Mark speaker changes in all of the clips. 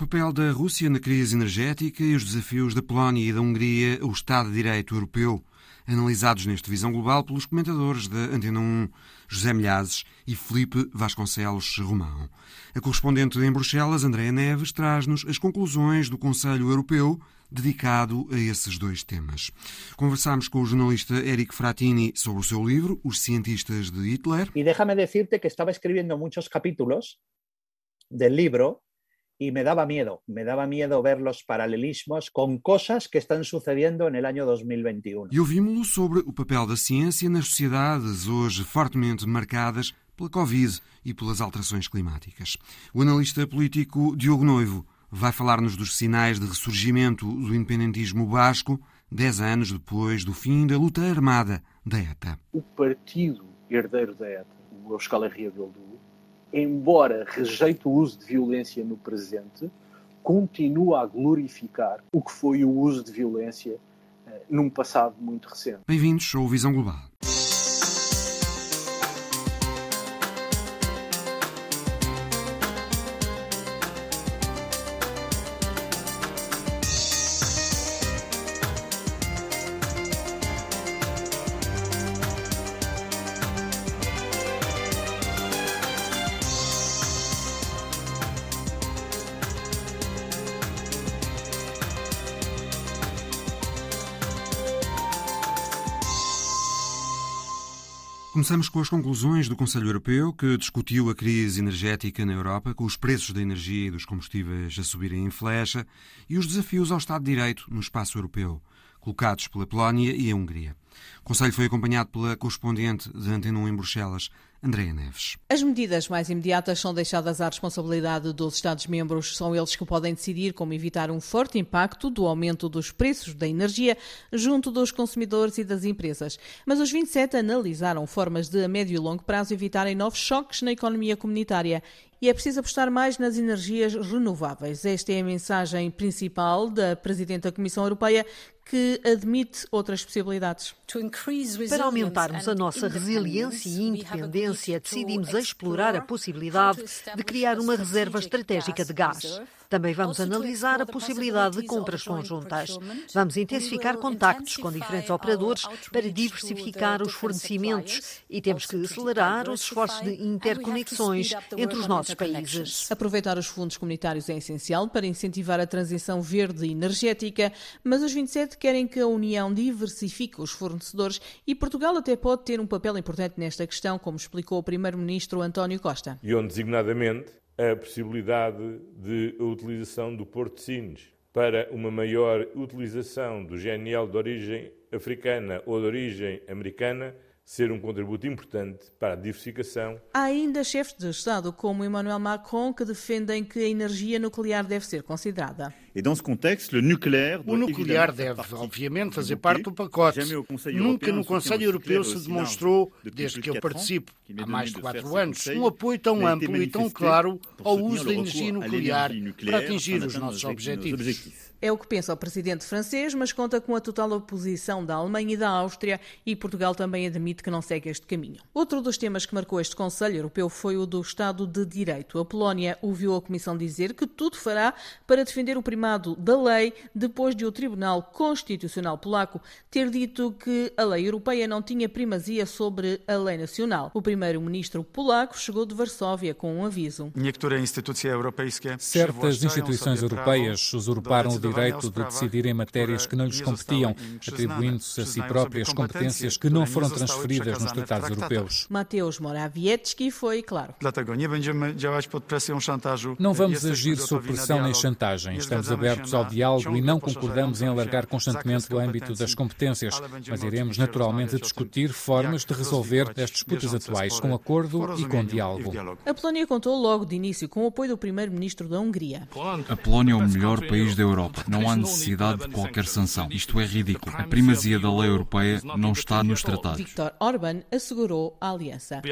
Speaker 1: papel da Rússia na crise energética e os desafios da Polónia e da Hungria, o Estado de Direito Europeu, analisados neste Visão Global pelos comentadores da Antena 1, José Milhazes e Felipe Vasconcelos Romão. A correspondente em Bruxelas, Andréa Neves, traz-nos as conclusões do Conselho Europeu dedicado a esses dois temas. Conversámos com o jornalista Eric Fratini sobre o seu livro, Os Cientistas de Hitler.
Speaker 2: E déjame decirte que estava escrevendo muitos capítulos del libro y me daba miedo, me daba miedo ver los paralelismos con cosas que están sucediendo en el año 2021.
Speaker 1: E ouvimos-lo sobre o papel da ciência nas sociedades hoje fortemente marcadas pela Covid e pelas alterações climáticas. O analista político Diogo Noivo vai falar-nos dos sinais de ressurgimento do independentismo basco, dez anos depois do fim da luta armada da ETA.
Speaker 3: O partido herdeiro da ETA, o Euskal Herria Bildu, embora rejeite o uso de violência no presente, continua a glorificar o que foi o uso de violência uh, num passado muito recente.
Speaker 1: Bem-vindos ao Visão Global. Começamos com as conclusões do Conselho Europeu, que discutiu a crise energética na Europa, com os preços da energia e dos combustíveis a subirem em flecha e os desafios ao Estado de Direito no espaço europeu, colocados pela Polónia e a Hungria. O Conselho foi acompanhado pela correspondente de Antena 1 em Bruxelas, Andréa Neves.
Speaker 4: As medidas mais imediatas são deixadas à responsabilidade dos Estados-membros. São eles que podem decidir como evitar um forte impacto do aumento dos preços da energia junto dos consumidores e das empresas. Mas os 27 analisaram formas de, a médio e longo prazo, evitarem novos choques na economia comunitária e é preciso apostar mais nas energias renováveis. Esta é a mensagem principal da Presidente da Comissão Europeia, que admite outras possibilidades.
Speaker 5: Para aumentarmos a nossa resiliência e independência, decidimos explorar a possibilidade de criar uma reserva estratégica de gás. Também vamos analisar a possibilidade de compras conjuntas. Vamos intensificar contactos com diferentes operadores para diversificar os fornecimentos e temos que acelerar os esforços de interconexões entre os nossos países.
Speaker 4: Aproveitar os fundos comunitários é essencial para incentivar a transição verde e energética, mas os 27 querem que a União diversifique os fornecedores e Portugal até pode ter um papel importante nesta questão, como explicou o Primeiro-Ministro António Costa.
Speaker 6: E onde, designadamente, a possibilidade de utilização do Porto Sines para uma maior utilização do GNL de origem africana ou de origem americana ser um contributo importante para a diversificação.
Speaker 4: Há ainda chefes de Estado, como Emmanuel Macron, que defendem que a energia nuclear deve ser considerada.
Speaker 7: O nuclear deve, obviamente, fazer parte do pacote. Nunca no Conselho Europeu se demonstrou, desde que eu participo, há mais de quatro anos, um apoio tão amplo e tão claro ao uso da energia nuclear para atingir os nossos objetivos.
Speaker 4: É o que pensa o presidente francês, mas conta com a total oposição da Alemanha e da Áustria e Portugal também admite que não segue este caminho. Outro dos temas que marcou este Conselho Europeu foi o do Estado de Direito. A Polónia ouviu a Comissão dizer que tudo fará para defender o primado da lei depois de o Tribunal Constitucional Polaco ter dito que a lei europeia não tinha primazia sobre a lei nacional. O primeiro-ministro polaco chegou de Varsóvia com um aviso.
Speaker 8: Certas instituições europeias usurparam o direito de decidir em matérias que não lhes competiam, atribuindo-se a si próprias competências que não foram transferidas nos tratados europeus.
Speaker 4: Mateusz Morawiecki foi claro.
Speaker 8: Não vamos agir sob pressão nem chantagem. Estamos abertos ao diálogo e não concordamos em alargar constantemente o âmbito das competências, mas iremos naturalmente discutir formas de resolver as disputas atuais com acordo e com diálogo.
Speaker 4: A Polónia contou logo de início com o apoio do primeiro-ministro da Hungria.
Speaker 9: A Polónia é o melhor país da Europa. Não há necessidade de qualquer sanção. Isto é ridículo. A primazia da lei europeia não está nos tratados.
Speaker 4: Viktor Orban assegurou a aliança.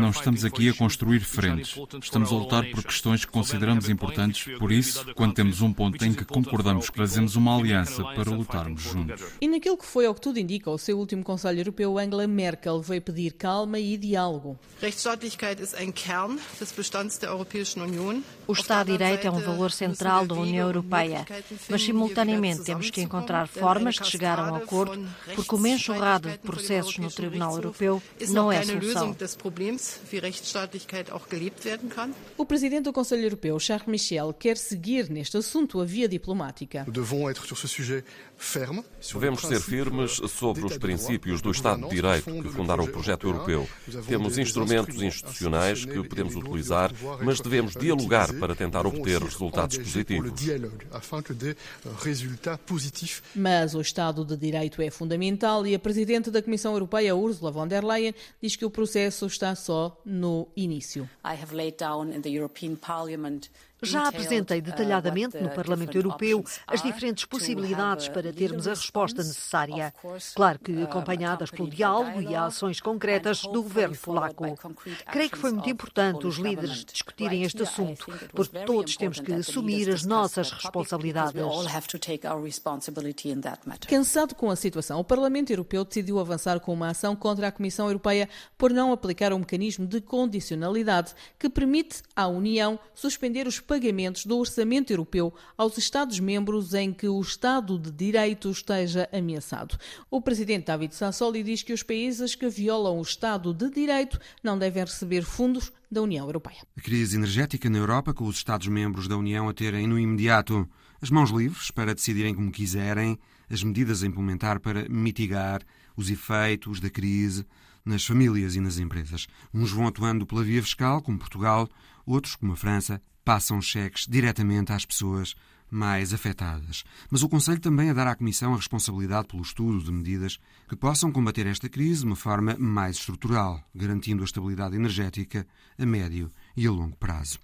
Speaker 9: Não estamos aqui a construir frentes. Estamos a lutar por questões que consideramos importantes. Por isso, Quando temos um ponto em que concordamos, fazemos uma aliança para lutarmos juntos.
Speaker 4: E naquilo que foi, ao que tudo indica, o seu último Conselho Europeu, Angela Merkel veio pedir calma e diálogo.
Speaker 5: O Estado de Direito é um valor central da União Europeia, mas simultaneamente temos que encontrar formas de chegar a um acordo, porque uma enxurrada de processos no Tribunal Europeu não é a solução.
Speaker 4: O presidente do Conselho Europeu, Charles Michel, quer seguir neste assunto a via diplomática.
Speaker 10: Devemos ser firmes sobre os princípios do Estado de Direito que fundaram o projeto europeu. Temos instrumentos institucionais que podemos utilizar, mas devemos dialogar para tentar obter resultados positivos.
Speaker 4: Mas o Estado de Direito é fundamental e a Presidente da Comissão Europeia, Ursula von der Leyen, diz que o processo está só no início.
Speaker 5: Já apresentei detalhadamente no Parlamento Europeu as diferentes possibilidades para termos a resposta necessária. Claro que acompanhadas pelo diálogo e ações concretas do governo polaco. Creio que foi muito importante os líderes discutirem este assunto, porque todos temos que assumir as nossas responsabilidades.
Speaker 4: Cansado com a situação, o Parlamento Europeu decidiu avançar com uma ação contra a Comissão Europeia por não aplicar o um mecanismo de condicionalidade que permite à União suspender os pagamentos do orçamento europeu aos Estados-membros em que o Estado de Direito esteja ameaçado. O presidente David Sassoli diz que os países que violam o Estado de Direito não devem receber fundos da União Europeia.
Speaker 1: A crise energética na Europa, com os Estados-membros da União a terem no imediato as mãos livres para decidirem como quiserem as medidas a implementar para mitigar os efeitos da crise nas famílias e nas empresas. Uns vão atuando pela via fiscal, como Portugal, outros, como a França, passam cheques diretamente às pessoas mais afetadas. Mas o Conselho também a dar à Comissão a responsabilidade pelo estudo de medidas que possam combater esta crise de uma forma mais estrutural, garantindo a estabilidade energética a médio e a longo prazo.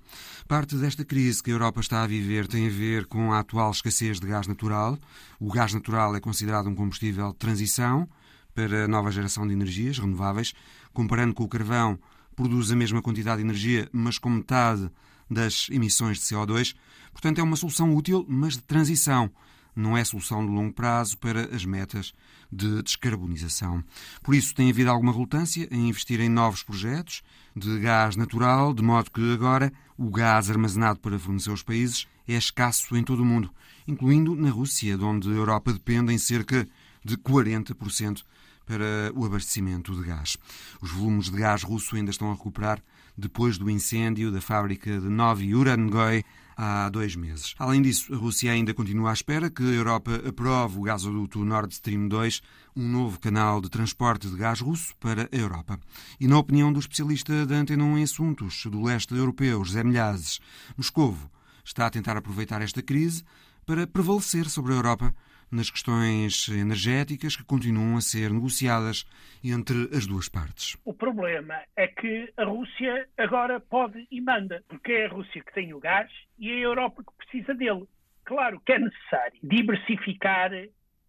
Speaker 1: Parte desta crise que a Europa está a viver tem a ver com a atual escassez de gás natural. O gás natural é considerado um combustível de transição para a nova geração de energias renováveis. Comparando com o carvão, produz a mesma quantidade de energia, mas com metade das emissões de CO2. Portanto, é uma solução útil, mas de transição. Não é solução de longo prazo para as metas de descarbonização. Por isso, tem havido alguma relutância em investir em novos projetos de gás natural, de modo que agora o gás armazenado para fornecer aos países é escasso em todo o mundo, incluindo na Rússia, de onde a Europa depende em cerca de 40% para o abastecimento de gás. Os volumes de gás russo ainda estão a recuperar depois do incêndio da fábrica de Novi Urangoi há dois meses. Além disso, a Rússia ainda continua à espera que a Europa aprove o gasoduto Nord Stream 2, um novo canal de transporte de gás russo para a Europa. E na opinião do especialista da Antena 1 em assuntos do leste europeu, José Milhazes, Moscovo está a tentar aproveitar esta crise para prevalecer sobre a Europa nas questões energéticas que continuam a ser negociadas entre as duas partes.
Speaker 11: O problema é que a Rússia agora pode e manda, porque é a Rússia que tem o gás e é a Europa que precisa dele. Claro que é necessário diversificar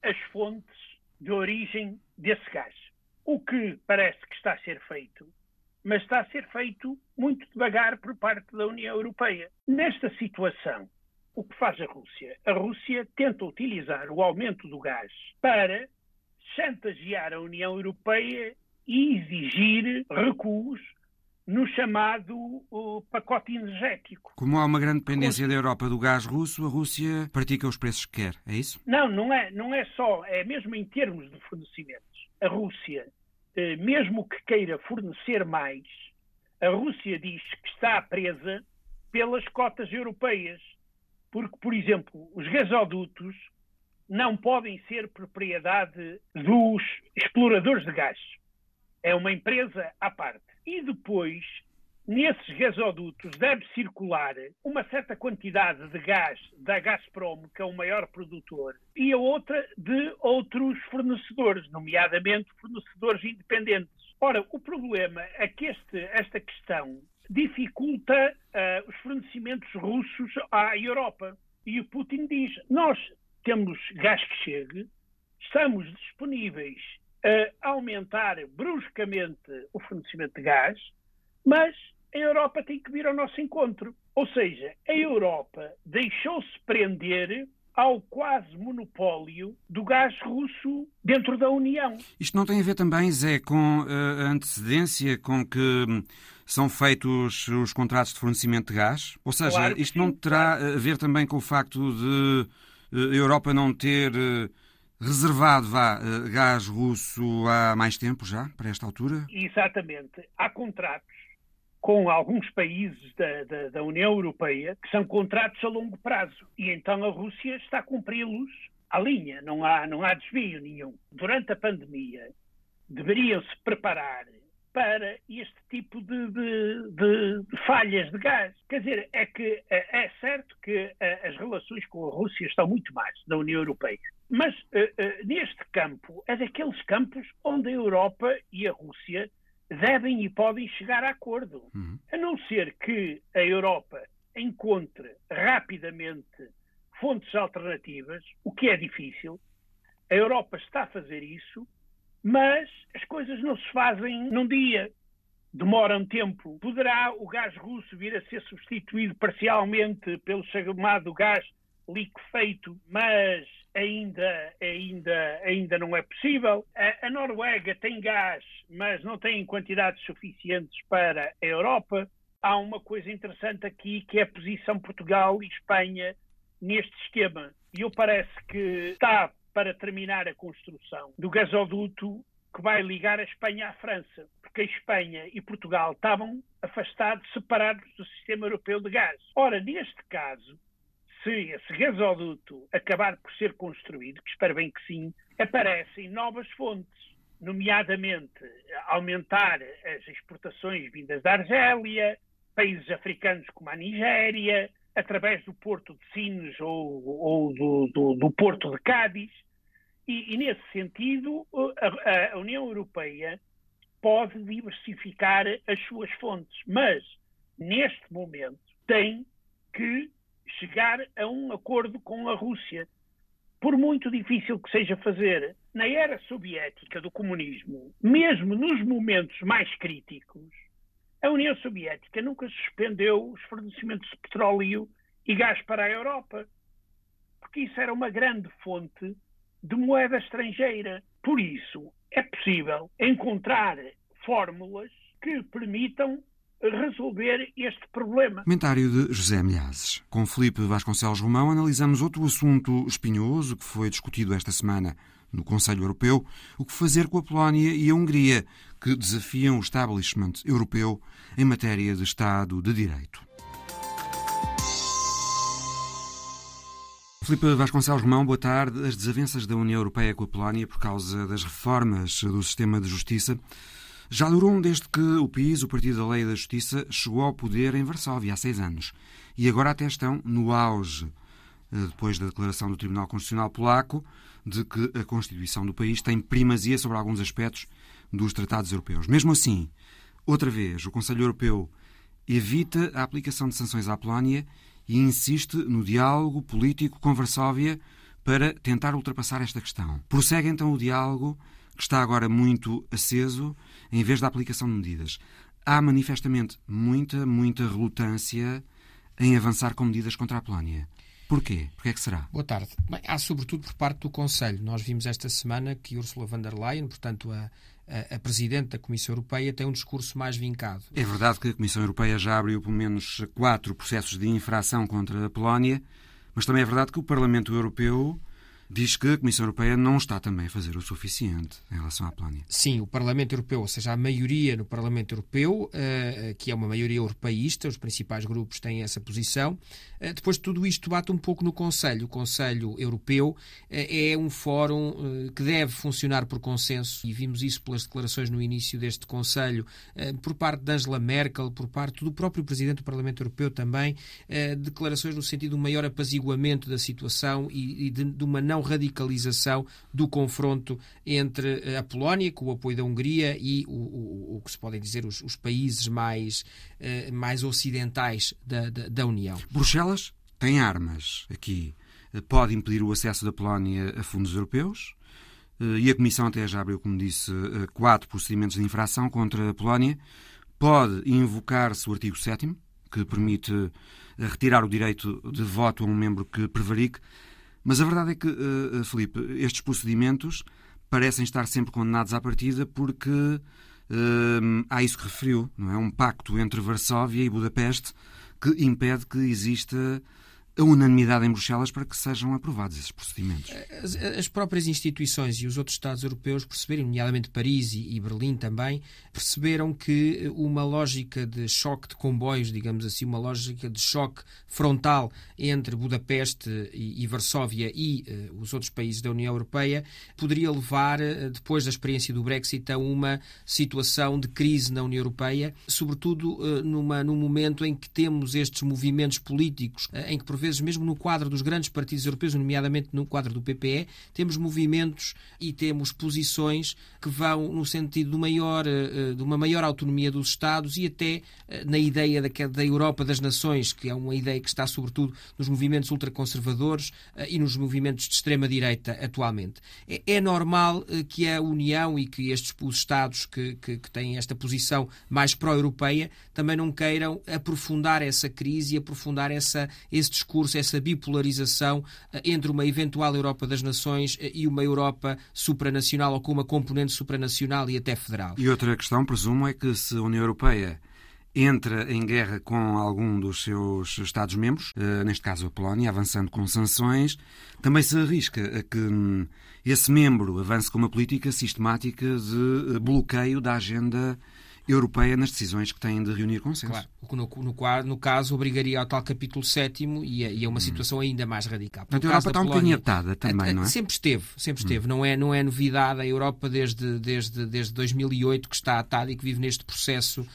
Speaker 11: as fontes de origem desse gás. O que parece que está a ser feito, mas está a ser feito muito devagar por parte da União Europeia. Nesta situação, o que faz a Rússia? A Rússia tenta utilizar o aumento do gás para chantagear a União Europeia e exigir recuos no chamado pacote energético.
Speaker 1: Como há uma grande dependência da Europa do gás russo, a Rússia pratica os preços que quer, é isso?
Speaker 11: Não, não é, não é só, é mesmo em termos de fornecimentos. A Rússia, eh, mesmo que queira fornecer mais, a Rússia diz que está presa pelas cotas europeias. Porque, por exemplo, os gasodutos não podem ser propriedade dos exploradores de gás. É uma empresa à parte. E depois, nesses gasodutos, deve circular uma certa quantidade de gás da Gazprom, que é o maior produtor, e a outra de outros fornecedores, nomeadamente fornecedores independentes. Ora, o problema é que este, esta questão dificulta uh, os fornecimentos russos à Europa. E o Putin diz: nós temos gás que chegue, estamos disponíveis a aumentar bruscamente o fornecimento de gás, mas a Europa tem que vir ao nosso encontro. Ou seja, a Europa deixou-se prender ao quase monopólio do gás russo dentro da União.
Speaker 1: Isto não tem a ver também, Zé, com eh, a antecedência com que são feitos os contratos de fornecimento de gás? Ou seja, claro isto não terá a ver também com o facto de eh, a Europa não ter eh, reservado vá, gás russo há mais tempo já, para esta altura?
Speaker 11: Exatamente. Há contratos com alguns países da, da, da, União Europeia, que são contratos a longo prazo. E então a Rússia está a cumpri-los à linha, não há, não há desvio nenhum. Durante a pandemia, deveriam-se preparar para este tipo de, de, de, de, falhas de gás. Quer dizer, é que é, é certo que é, as relações com a Rússia estão muito mais da União Europeia. Mas é, neste campo, é daqueles campos onde a Europa e a Rússia devem e podem chegar a acordo. Uhum. A não ser que a Europa encontre rapidamente fontes alternativas, o que é difícil. A Europa está a fazer isso, mas as coisas não se fazem num dia. Demora um tempo. Poderá o gás russo vir a ser substituído parcialmente pelo chamado gás liquefeito, mas ainda, ainda, ainda não é possível. A, a, Noruega tem gás, mas não tem quantidades suficientes para a Europa. Há uma coisa interessante aqui que é a posição Portugal e Espanha neste esquema. E eu parece que está para terminar a construção do gasoduto que vai ligar a Espanha à França, porque a Espanha e Portugal estavam afastados, separados do sistema europeu de gás. Ora, neste caso, se esse gasoduto acabar por ser construído, que espero bem que sim, aparecem novas fontes, nomeadamente aumentar as exportações vindas da Argélia, países africanos como a Nigéria, através do porto de Sines ou, ou do, do, do, porto de Cádiz. E, e nesse sentido, a, a União Europeia pode diversificar as suas fontes, mas neste momento tem que chegar a um acordo com a Rússia. Por muito difícil que seja fazer, na era soviética do comunismo, mesmo nos momentos mais críticos, a União Soviética nunca suspendeu os fornecimentos de petróleo e gás para a Europa, porque isso era uma grande fonte de moeda estrangeira. Por isso, é possível encontrar fórmulas que permitam resolver este problema.
Speaker 1: Comentário de José Milhazes. Com Felipe Vasconcelos Romão analisamos outro assunto espinhoso que foi discutido esta semana no Conselho Europeu, o que fazer com a Polónia e a Hungria, que desafiam o establishment europeu em matéria de Estado de Direito. Filipe Vasconcelos Romão, boa tarde. As desavenças da União Europeia com a Polónia por causa das reformas do sistema de justiça já duram desde que o PIS, o Partido da Lei e da Justiça, chegou ao poder em Varsóvia há seis anos. E agora até estão no auge, eh, depois da declaração do Tribunal Constitucional Polaco, de que a Constituição do país tem primazia sobre alguns aspectos dos tratados europeus. Mesmo assim, outra vez, o Conselho Europeu evita a aplicação de sanções à Polónia e insiste no diálogo político com Varsóvia para tentar ultrapassar esta questão. Prossegue então o diálogo que está agora muito aceso, em vez da aplicação de medidas. Há manifestamente muita, muita relutância em avançar com medidas contra a Polónia. Porquê? Porquê é que será?
Speaker 12: Boa tarde. Bem, há sobretudo por parte do Conselho. Nós vimos esta semana que Ursula von der Leyen, portanto a, a, Presidente da Comissão Europeia, tem um discurso mais vincado.
Speaker 1: É verdade que a Comissão Europeia já abriu pelo menos quatro processos de infração contra a Polónia, mas também é verdade que o Parlamento Europeu diz que a Comissão Europeia não está também a fazer o suficiente em relação à Polónia.
Speaker 12: Sim, o Parlamento Europeu, ou seja, a maioria no Parlamento Europeu, uh, que é uma maioria europeísta, os principais grupos têm essa posição. Uh, depois de tudo isto bate um pouco no Conselho. O Conselho Europeu uh, é um fórum que deve funcionar por consenso e vimos isso pelas declarações no início deste Conselho, por parte de Angela Merkel, por parte do próprio Presidente do Parlamento Europeu também, declarações no sentido de um maior apaziguamento da situação e, de uma não não radicalização do confronto entre eh, a Polónia, com o apoio da Hungria, e o, o, o que se podem dizer os, os países mais, eh, mais ocidentais da, da, da União.
Speaker 1: Bruxelas tem armas aqui. Pode impedir o acesso da Polónia a fundos europeus, eh, e a Comissão até já abriu, como disse, quatro procedimentos de infração contra a Polónia. Pode invocar-se o artigo 7 que permite retirar o direito de voto a um membro que prevarique. Mas a verdade é que, uh, Felipe, estes procedimentos parecem estar sempre condenados à partida porque uh, há isso que referiu, não é? Um pacto entre Varsóvia e Budapeste que impede que exista a unanimidade em Bruxelas para que sejam aprovados esses procedimentos.
Speaker 12: As, as próprias instituições e os outros Estados europeus perceberam, nomeadamente Paris e, e, Berlim também, perceberam que uma lógica de choque de comboios, digamos assim, uma lógica de choque frontal entre Budapeste e, e Varsóvia e uh, os outros países da União Europeia poderia levar, uh, depois da experiência do Brexit, a uma situação de crise na União Europeia, sobretudo uh, numa, num momento em que temos estes movimentos políticos, em que por vezes vezes, mesmo no quadro dos grandes partidos europeus, nomeadamente no quadro do PPE, temos movimentos e temos posições que vão no sentido de, maior, eh, de uma maior autonomia dos Estados e até eh, na ideia da, Europa das Nações, que é uma ideia que está sobretudo nos movimentos ultraconservadores eh, e nos movimentos de extrema-direita atualmente. É, é, normal que a União e que estes os Estados que, que, que têm esta posição mais pró-europeia também não queiram aprofundar essa crise e aprofundar essa, esse discurso essa bipolarização eh, entre uma eventual Europa das Nações eh, e uma Europa supranacional ou com uma componente supranacional e até federal.
Speaker 1: E outra questão, presumo, é que se a União Europeia entra em guerra com algum dos seus Estados-membros, eh, neste caso a Polónia, avançando com sanções, também se arrisca a que hum, esse membro avance com uma política sistemática de bloqueio da agenda europeia nas decisões que têm de reunir consenso.
Speaker 12: Claro, no, no, no caso obrigaria ao tal capítulo sétimo e a, e a uma hum. situação ainda mais radical.
Speaker 1: Portanto, a Europa está um bocadinho atada também, não é?
Speaker 12: Sempre esteve, sempre esteve. Hum. Não, é, não é novidade a Europa desde, desde, desde 2008 que está atada e que vive neste processo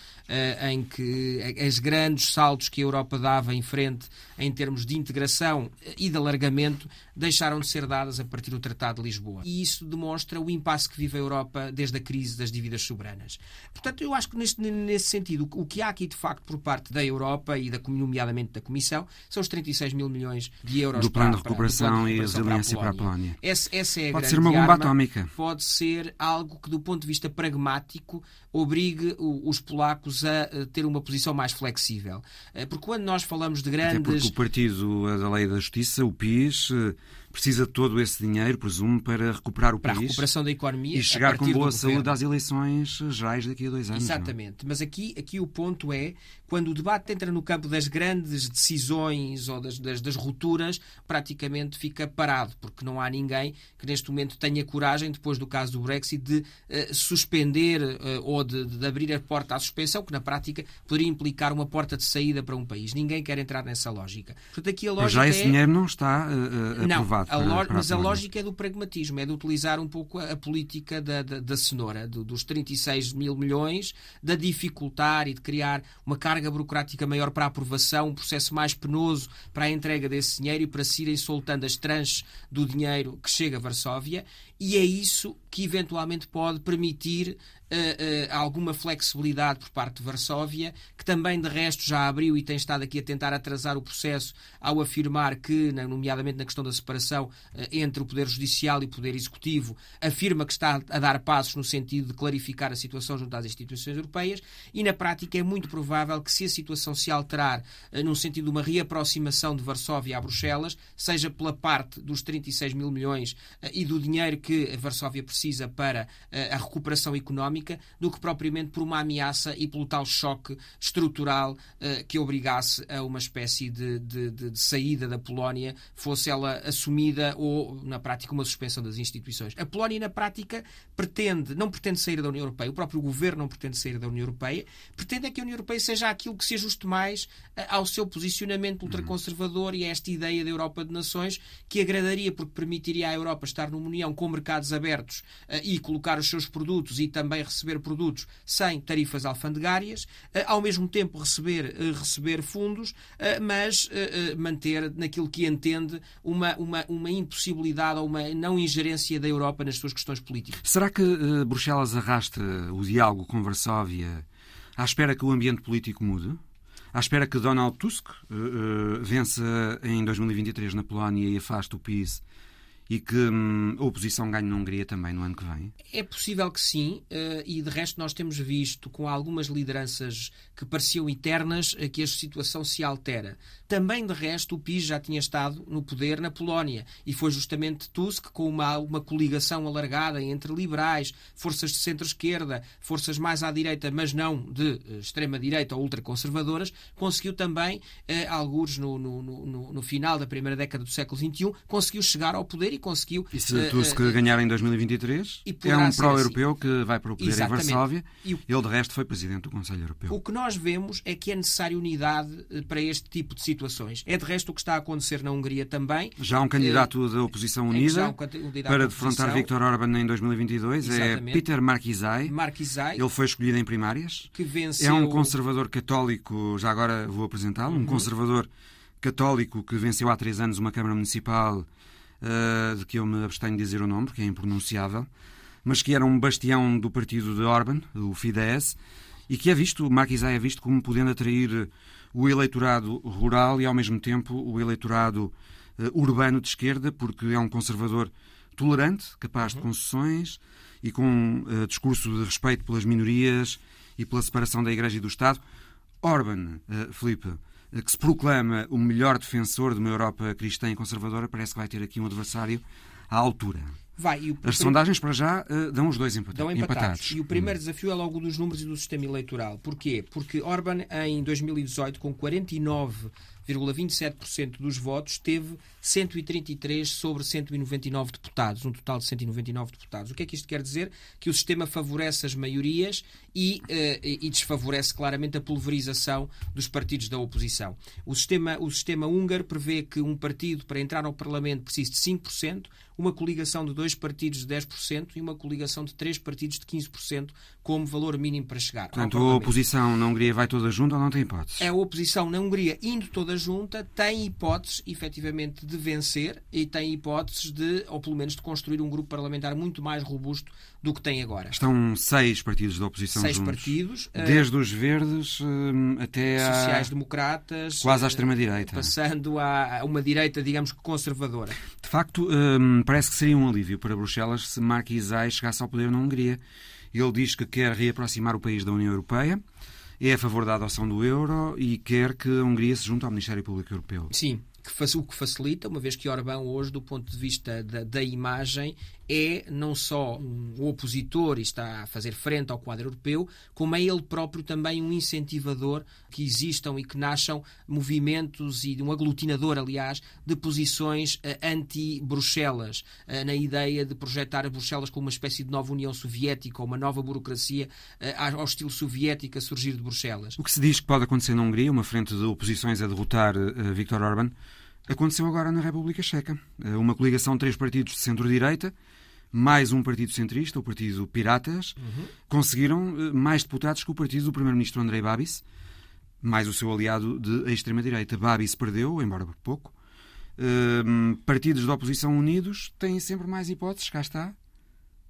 Speaker 12: em que as grandes saltos que a Europa dava em frente em termos de integração e de alargamento deixaram de ser dadas a partir do Tratado de Lisboa. E isso demonstra o impasse que vive a Europa desde a crise das dívidas soberanas. Portanto, eu acho que neste, nesse sentido, o que há aqui de facto por parte da Europa e da, nomeadamente da Comissão são os 36 mil milhões de euros
Speaker 1: do plano de recuperação, e resiliência para a Polónia.
Speaker 12: Essa, essa é
Speaker 1: pode ser uma bomba
Speaker 12: arma,
Speaker 1: atómica.
Speaker 12: Pode ser algo que, do ponto de vista pragmático, obrigue os polacos a ter uma posição mais flexível. Eh, porque quando nós falamos de grandes. Até
Speaker 1: porque o Partido da Lei da Justiça, o PIS, eh, precisa de todo esse dinheiro, presumo, para recuperar o
Speaker 12: para
Speaker 1: país.
Speaker 12: Para a recuperação da economia.
Speaker 1: E chegar com boa saúde às eleições gerais daqui a dois anos.
Speaker 12: É? Exatamente. Não? Mas aqui, aqui o ponto é, quando o debate entra no campo das grandes decisões ou das, das, das rupturas, praticamente fica parado, porque não há ninguém que neste momento tenha coragem, depois do caso do Brexit, de uh, suspender uh, ou de, de, abrir a porta à suspensão, que na prática poderia implicar uma porta de saída para um país. Ninguém quer entrar nessa lógica.
Speaker 1: Portanto, aqui a lógica Mas já esse é... dinheiro não está uh,
Speaker 12: não, A para, mas a lógica é do pragmatismo, é de utilizar um pouco a, a política da, da, da cenoura, do, dos 36 mil milhões, da dificultar e de criar uma carga burocrática maior para a aprovação, um processo mais penoso para a entrega desse dinheiro e para se irem soltando as tranches do dinheiro que chega a Varsóvia, e é isso que eventualmente pode permitir uh, alguma flexibilidade por parte de Varsóvia, que também de resto já abriu e tem estado aqui a tentar atrasar o processo ao afirmar que, nomeadamente na questão da separação uh, entre o Poder Judicial e o Poder Executivo, afirma que está a dar passos no sentido de clarificar a situação junto às instituições europeias e na prática é muito provável que se a situação se alterar uh, no sentido de uma reaproximação de Varsóvia a Bruxelas, seja pela parte dos 36 mil milhões e do dinheiro que Varsóvia precisa para a recuperação económica, do que propriamente por uma ameaça e pelo tal choque estrutural uh, que obrigasse a uma espécie de, de, de, de, saída da Polónia, fosse ela assumida ou, na prática, uma suspensão das instituições. A Polónia, na prática, pretende, não pretende sair da União Europeia, o próprio governo não pretende sair da União Europeia, pretende é que a União Europeia seja aquilo que se ajuste mais uh, ao seu posicionamento ultraconservador e a esta ideia da Europa de Nações que agradaria porque permitiria à Europa estar numa União com mercados abertos uh, e colocar os seus produtos e também receber produtos sem tarifas alfandegárias, eh, ao mesmo tempo receber, eh, receber fundos, eh, mas manter naquilo que entende uma, uma, uma impossibilidade ou uma não ingerência da Europa nas suas questões políticas.
Speaker 1: Será que Bruxelas arrasta o diálogo com Varsóvia à espera que o ambiente político mude? À espera que Donald Tusk uh, vença em 2023 na Polónia e afaste o PIS e que hum, a oposição ganhe na Hungria também no ano que vem?
Speaker 12: É possível que sim, uh, e de resto nós temos visto com algumas lideranças que pareciam eternas uh, que a situação se altera. Também de resto o PIS já tinha estado no poder na Polónia e foi justamente Tusk com uma, uma coligação alargada entre liberais, forças de centro-esquerda, forças mais à direita, mas não de uh, extrema-direita ou ultraconservadoras, conseguiu também, alguns no, no, no, no final da primeira década do século XXI, conseguiu chegar ao poder e conseguiu.
Speaker 1: E se Tusk uh, uh, ganhar em 2023, é um pró-europeu assim. que vai para o poder Exatamente. em Varsóvia. E o... Ele, de resto, foi presidente do Conselho Europeu.
Speaker 12: O que nós vemos é que é necessária unidade eh, para este tipo de situações. É, de resto, o que está a acontecer na Hungria também.
Speaker 1: Já um candidato da oposição unida um para defrontar Viktor Orban em 2022 é Exatamente. é Peter Markizai.
Speaker 12: Markizai.
Speaker 1: Ele foi escolhido em primárias.
Speaker 12: Que venceu...
Speaker 1: É um conservador católico, já agora vou apresentá-lo, uhum. um conservador católico que venceu há três anos uma Câmara Municipal uh, de que eu me abstenho de dizer o nome, porque é impronunciável, mas que era um bastião do partido de Orban, o Fidesz, e que é visto, Marquisai é visto como podendo atrair o eleitorado rural e, ao mesmo tempo, o eleitorado uh, urbano de esquerda, porque é um conservador tolerante, capaz de uhum. concessões e com uh, discurso de respeito pelas minorias e pela separação da Igreja e do Estado. Orban, uh, Felipe, que se proclama o melhor defensor de uma Europa cristã e conservadora, parece que vai ter aqui um adversário à altura.
Speaker 12: Vai.
Speaker 1: As sondagens para já uh, dão os dois empatados. Dão empatados. empatados.
Speaker 12: E o primeiro desafio é logo dos números e do sistema eleitoral. Porquê? Porque Orban, em 2018, com 49 0,27% dos votos, teve 133 sobre 199 deputados, um total de 199 deputados. O que é que isto quer dizer? Que o sistema favorece as maiorias e, uh, e desfavorece claramente a pulverização dos partidos da oposição. O sistema, o sistema húngaro prevê que um partido, para entrar ao Parlamento, precise de 5%, uma coligação de dois partidos de 10% e uma coligação de três partidos de 15% como valor mínimo para chegar.
Speaker 1: Portanto, a oposição na Hungria vai toda junta ou não tem hipótese?
Speaker 12: A oposição na Hungria, indo toda junta, tem hipóteses, efetivamente, de vencer e tem hipóteses de, ou pelo menos, de construir um grupo parlamentar muito mais robusto do que tem agora.
Speaker 1: Estão seis partidos da oposição
Speaker 12: seis
Speaker 1: juntos.
Speaker 12: partidos.
Speaker 1: Desde uh, os verdes uh, até.
Speaker 12: Sociais-democratas.
Speaker 1: Quase à extrema-direita.
Speaker 12: Passando a uma direita, digamos que conservadora.
Speaker 1: De facto, parece que seria um alívio para Bruxelas se Marquisai chegasse ao poder na Hungria. Ele diz que quer reaproximar o país da União Europeia, é a favor da adoção do euro e quer que a Hungria se junte ao Ministério Público Europeu.
Speaker 12: Sim, que, o que facilita, uma vez que Orbán hoje, do ponto de vista da, da imagem, é não só um opositor e está a fazer frente ao quadro europeu, como é ele próprio também um incentivador que existam e que nasçam movimentos e um aglutinador, aliás, de posições uh, anti-Bruxelas, uh, na ideia de projetar a Bruxelas como uma espécie de nova União Soviética ou uma nova burocracia uh, ao estilo soviético a surgir de Bruxelas.
Speaker 1: O que se diz que pode acontecer na Hungria, uma frente de oposições a derrotar Viktor Orban, Aconteceu agora na República Checa. Eh, uma coligação de três partidos de centro-direita, mais um partido centrista, o Partido Piratas, uhum. conseguiram eh, mais deputados que o partido do Primeiro-Ministro Andrei Babis, mais o seu aliado de extrema-direita. Babis perdeu, embora por pouco. Uh, partidos da oposição unidos têm sempre mais hipóteses, cá está,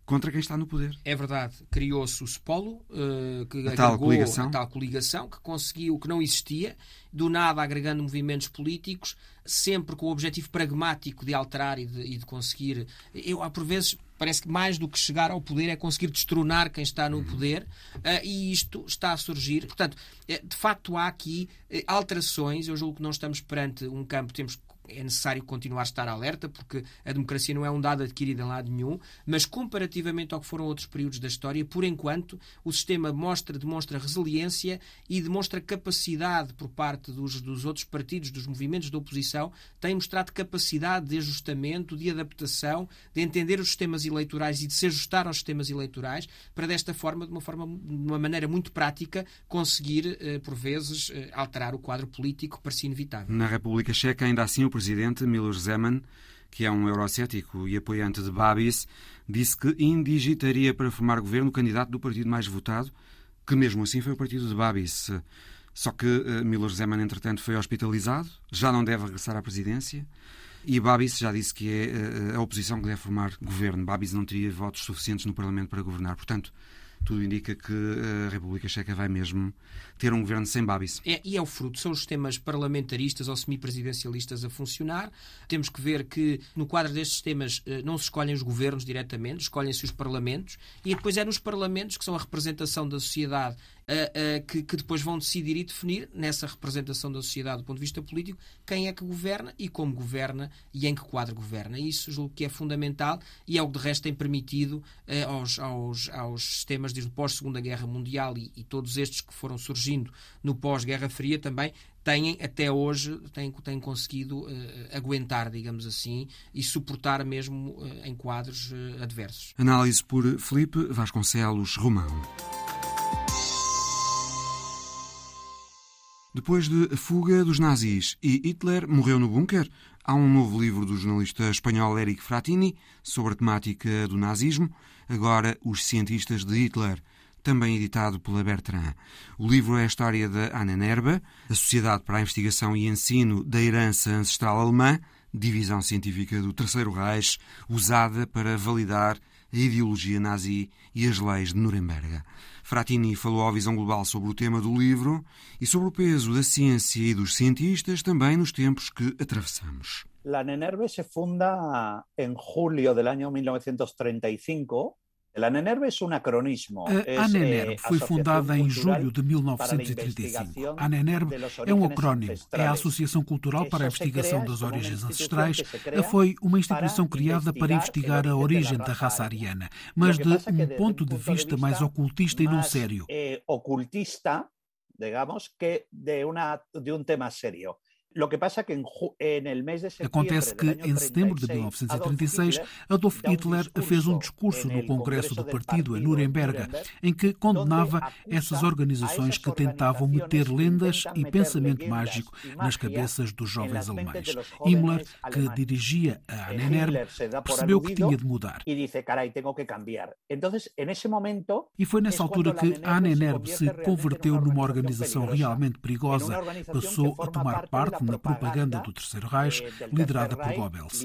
Speaker 1: contra quem está no poder.
Speaker 12: É verdade. Criou-se o SPOLO, uh, que
Speaker 1: a tal coligação.
Speaker 12: a tal coligação, que conseguiu, que não existia, do nada agregando movimentos políticos, sempre com o objetivo pragmático de alterar e de, e de conseguir. Eu, por vezes, parece que mais do que chegar ao poder é conseguir destronar quem está no poder uh, e isto está a surgir. Portanto, eh, de facto, há aqui alterações. Eu julgo que não estamos perante um campo, temos é necessário continuar a estar alerta, porque a democracia não é um dado adquirido em lado nenhum, mas comparativamente ao que foram outros períodos da história, por enquanto, o sistema mostra, demonstra resiliência e demonstra capacidade por parte dos, dos outros partidos, dos movimentos de oposição, tem mostrado capacidade de ajustamento, de adaptação, de entender os sistemas eleitorais e de se ajustar aos sistemas eleitorais, para desta forma, de uma forma, de uma maneira muito prática, conseguir, eh, por vezes, eh, alterar o quadro político que parecia inevitável.
Speaker 1: Na República Checa, ainda assim, o presidente, Miloš Zeman, que é um eurocético e apoiante de Babis, disse que indigitaria para formar governo o candidato do partido mais votado, que mesmo assim foi o partido de Babis. Só que uh, Miloš Zeman, entretanto, foi hospitalizado, já não deve regressar à presidência, e Babis já disse que é uh, a oposição que deve formar governo. Babis não teria votos suficientes no Parlamento para governar. Portanto, tudo indica que a República Checa vai mesmo ter um governo sem Babis.
Speaker 12: É, e é o fruto, são os sistemas parlamentaristas ou semipresidencialistas a funcionar. Temos que ver que no quadro destes sistemas eh, não se escolhem os governos diretamente, escolhem-se os parlamentos e depois é nos parlamentos que são a representação da sociedade que, que, depois vão decidir e definir, nessa representação da sociedade do ponto de vista político, quem é que governa e como governa e em que quadro governa. Isso julgo que é fundamental e é o que de resto tem permitido uh, aos, aos, aos sistemas desde o pós-Segunda Guerra Mundial e, e, todos estes que foram surgindo no pós-Guerra Fria também têm até hoje têm, têm conseguido aguentar, digamos assim, e suportar mesmo em quadros adversos.
Speaker 1: Análise por Felipe Vasconcelos Romão. Depois de A Fuga dos Nazis e Hitler morreu no bunker, há um novo livro do jornalista espanhol Eric Fratini sobre a temática do nazismo, agora Os Cientistas de Hitler, também editado pela Bertrand. O livro é a história da Nerba, a Sociedade para a Investigação e Ensino da Herança Ancestral Alemã, divisão científica do Terceiro Reich, usada para validar a ideologia nazi e as leis de Nuremberg. Fratini falou à Visão Global sobre o tema do livro e sobre o peso da ciência e dos cientistas também nos tempos que atravessamos.
Speaker 2: La NENERVE se funda em julho do ano 1935 a ANENERV
Speaker 13: eh, foi fundada em julho de 1935. A ANENERV é um acrónimo, é a Associação Cultural para a Investigação das Origens Ancestrais. Foi uma instituição criada para investigar a origem da raça ariana, mas de um ponto de vista mais ocultista e não sério.
Speaker 2: Eh, ocultista, digamos, que de, uma, de um tema sério.
Speaker 13: Acontece que, em setembro de 1936, Adolf Hitler fez um discurso no Congresso do Partido em Nuremberg, em que condenava essas organizações que tentavam meter lendas e pensamento mágico nas cabeças dos jovens alemães. Himmler, que dirigia a ANNR, percebeu que tinha de mudar. E foi nessa altura que a ANNR se converteu numa organização realmente perigosa, passou a tomar parte na propaganda do Terceiro Reich, liderada por Goebbels.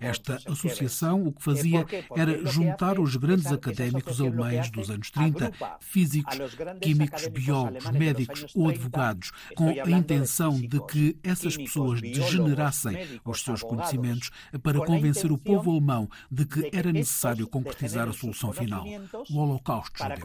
Speaker 13: Esta associação o que fazia era juntar os grandes académicos alemães dos anos 30, físicos, químicos, biólogos, médicos ou advogados, com a intenção de que essas pessoas degenerassem os seus conhecimentos para convencer o povo alemão de que era necessário concretizar a solução final, o Holocausto
Speaker 2: Para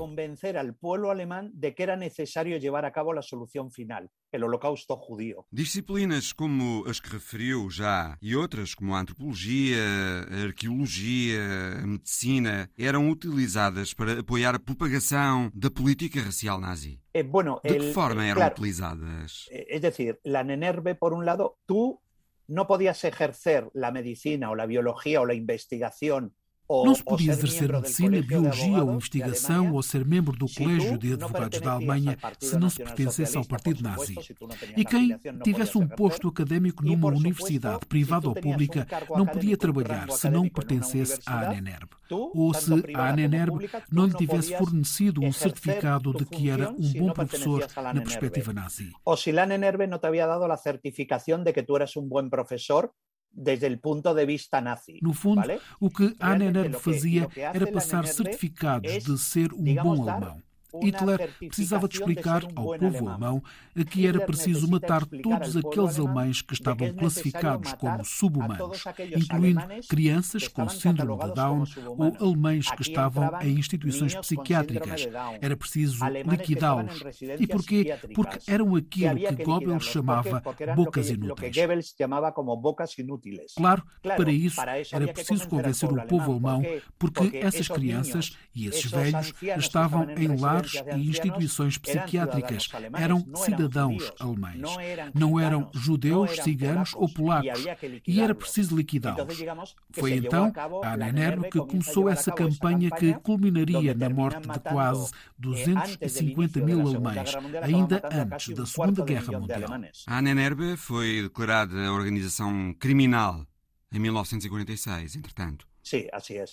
Speaker 2: el Holocausto judío.
Speaker 1: Disciplinas como as que referiu já e outras como a antropologia, a arqueologia, a medicina eram utilizadas para apoiar a propagação da política racial nazi.
Speaker 2: Eh, bueno,
Speaker 1: de que forma eram claro, utilizadas?
Speaker 2: Eh, es decir, la NENERVE, por un lado, tú no podías ejercer la medicina o la biología o la investigación
Speaker 13: Não se podia exercer medicina, biologia ou investigação ou ser membro do Colégio de Advogados da Alemanha se não se pertencesse ao partido nazi. E quem tivesse um posto académico numa universidade privada ou pública não podia trabalhar se não pertencesse à ANENERB. Ou se a ANENERB não lhe tivesse fornecido um certificado de que era um bom professor na perspectiva nazi.
Speaker 2: Ou se a ANENERB não te havia dado a certificação de que tu eras um bom professor desde de vista nazi.
Speaker 13: No fundo,
Speaker 2: ¿vale?
Speaker 13: o que a fazia era passar certificados de ser um bom alemão. Hitler precisava de explicar ao povo alemão. que era preciso matar todos aqueles alemães que estavam classificados como subhumanos, incluindo crianças com síndrome de Down ou alemães que estavam em instituições psiquiátricas. Era preciso liquidá-los. E porquê? Porque eram aquilo que Goebbels chamava bocas inúteis. Claro que para isso era preciso convencer o povo alemão, porque essas crianças e esses velhos estavam em e instituições psiquiátricas. Eram cidadãos alemães. Não eram judeus, ciganos ou polacos. E era preciso liquidá-los. Foi então a ANNR que começou essa campanha que culminaria na morte de quase 250 mil alemães, ainda antes da Segunda Guerra Mundial.
Speaker 1: A ANNR foi declarada organização criminal em 1946, entretanto.
Speaker 2: Sim, assim é.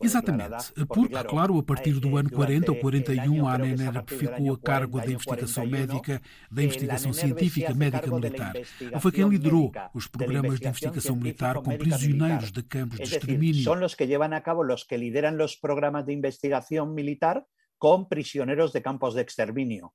Speaker 13: Exatamente, porque, claro, a partir do ano 40 ou 41, a ANNR ficou a cargo da investigação médica, da investigação científica médica militar. Foi quem liderou os programas de investigação militar com prisioneiros de campos de extermínio.
Speaker 2: São os que levam a cabo, os que lideram os programas de investigação militar con prisioneros de campos de exterminio.